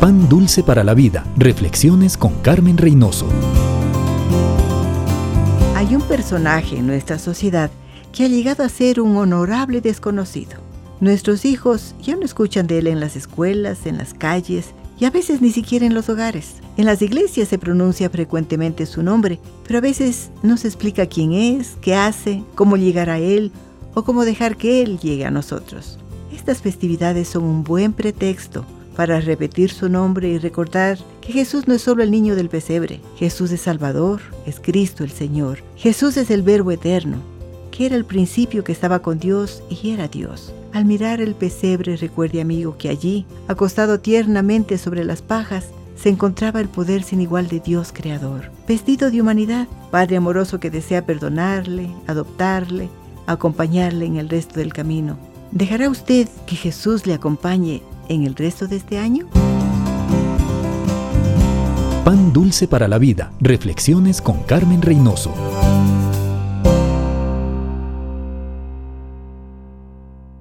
Pan Dulce para la Vida. Reflexiones con Carmen Reynoso. Hay un personaje en nuestra sociedad que ha llegado a ser un honorable desconocido. Nuestros hijos ya no escuchan de él en las escuelas, en las calles y a veces ni siquiera en los hogares. En las iglesias se pronuncia frecuentemente su nombre, pero a veces no se explica quién es, qué hace, cómo llegar a él o cómo dejar que él llegue a nosotros. Estas festividades son un buen pretexto para repetir su nombre y recordar que Jesús no es solo el niño del pesebre, Jesús es Salvador, es Cristo el Señor, Jesús es el Verbo eterno, que era el principio que estaba con Dios y era Dios. Al mirar el pesebre recuerde amigo que allí, acostado tiernamente sobre las pajas, se encontraba el poder sin igual de Dios Creador, vestido de humanidad, Padre amoroso que desea perdonarle, adoptarle, acompañarle en el resto del camino. ¿Dejará usted que Jesús le acompañe en el resto de este año? Pan dulce para la vida. Reflexiones con Carmen Reynoso.